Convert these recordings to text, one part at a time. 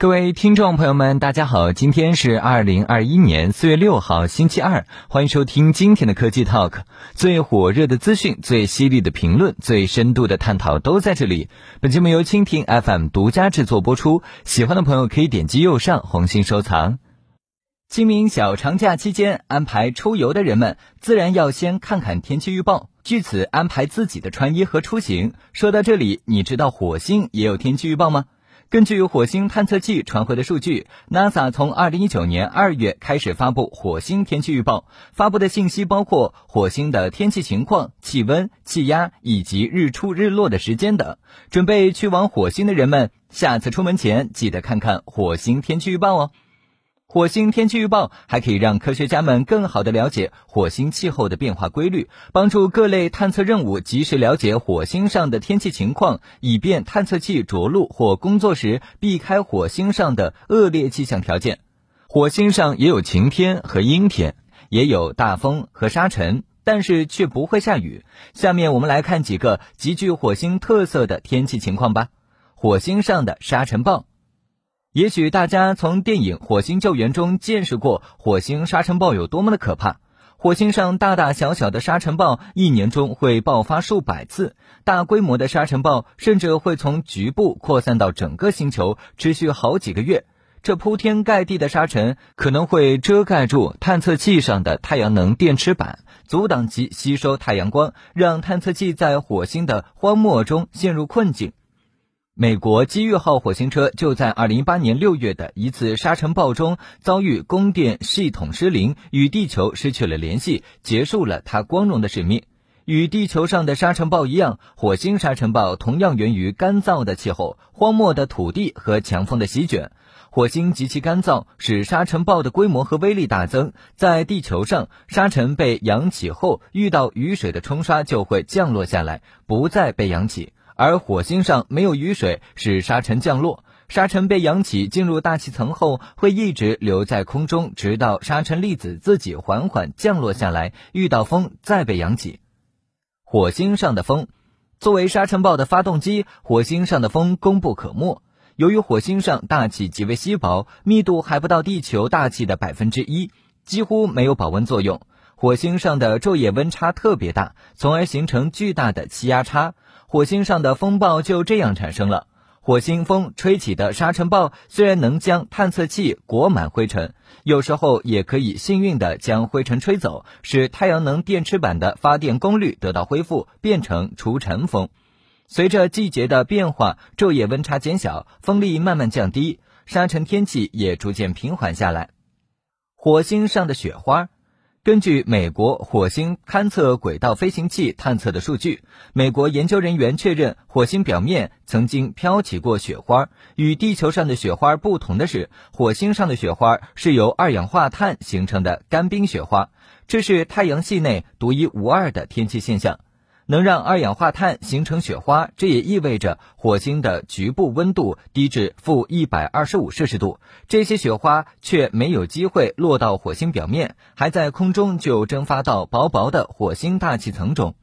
各位听众朋友们，大家好，今天是二零二一年四月六号，星期二，欢迎收听今天的科技 Talk，最火热的资讯、最犀利的评论、最深度的探讨都在这里。本节目由蜻蜓 FM 独家制作播出，喜欢的朋友可以点击右上红心收藏。清明小长假期间安排出游的人们，自然要先看看天气预报，据此安排自己的穿衣和出行。说到这里，你知道火星也有天气预报吗？根据火星探测器传回的数据，NASA 从2019年2月开始发布火星天气预报，发布的信息包括火星的天气情况、气温、气压以及日出日落的时间等。准备去往火星的人们，下次出门前记得看看火星天气预报哦。火星天气预报还可以让科学家们更好地了解火星气候的变化规律，帮助各类探测任务及时了解火星上的天气情况，以便探测器着陆或工作时避开火星上的恶劣气象条件。火星上也有晴天和阴天，也有大风和沙尘，但是却不会下雨。下面我们来看几个极具火星特色的天气情况吧。火星上的沙尘暴。也许大家从电影《火星救援》中见识过火星沙尘暴有多么的可怕。火星上大大小小的沙尘暴一年中会爆发数百次，大规模的沙尘暴甚至会从局部扩散到整个星球，持续好几个月。这铺天盖地的沙尘可能会遮盖住探测器上的太阳能电池板，阻挡其吸收太阳光，让探测器在火星的荒漠中陷入困境。美国机遇号火星车就在2018年6月的一次沙尘暴中遭遇供电系统失灵，与地球失去了联系，结束了它光荣的使命。与地球上的沙尘暴一样，火星沙尘暴同样源于干燥的气候、荒漠的土地和强风的席卷。火星极其干燥，使沙尘暴的规模和威力大增。在地球上，沙尘被扬起后，遇到雨水的冲刷就会降落下来，不再被扬起。而火星上没有雨水，使沙尘降落。沙尘被扬起进入大气层后，会一直留在空中，直到沙尘粒子自己缓缓降落下来，遇到风再被扬起。火星上的风，作为沙尘暴的发动机，火星上的风功不可没。由于火星上大气极为稀薄，密度还不到地球大气的百分之一，几乎没有保温作用。火星上的昼夜温差特别大，从而形成巨大的气压差。火星上的风暴就这样产生了。火星风吹起的沙尘暴虽然能将探测器裹满灰尘，有时候也可以幸运地将灰尘吹走，使太阳能电池板的发电功率得到恢复，变成除尘风。随着季节的变化，昼夜温差减小，风力慢慢降低，沙尘天气也逐渐平缓下来。火星上的雪花。根据美国火星勘测轨道飞行器探测的数据，美国研究人员确认火星表面曾经飘起过雪花。与地球上的雪花不同的是，火星上的雪花是由二氧化碳形成的干冰雪花，这是太阳系内独一无二的天气现象。能让二氧化碳形成雪花，这也意味着火星的局部温度低至负一百二十五摄氏度。这些雪花却没有机会落到火星表面，还在空中就蒸发到薄薄的火星大气层中。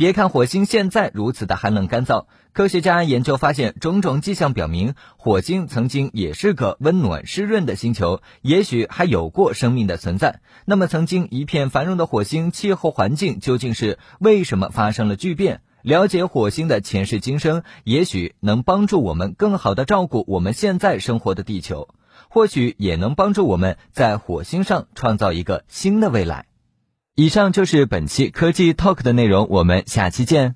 别看火星现在如此的寒冷干燥，科学家研究发现，种种迹象表明，火星曾经也是个温暖湿润的星球，也许还有过生命的存在。那么，曾经一片繁荣的火星气候环境究竟是为什么发生了巨变？了解火星的前世今生，也许能帮助我们更好的照顾我们现在生活的地球，或许也能帮助我们在火星上创造一个新的未来。以上就是本期科技 Talk 的内容，我们下期见。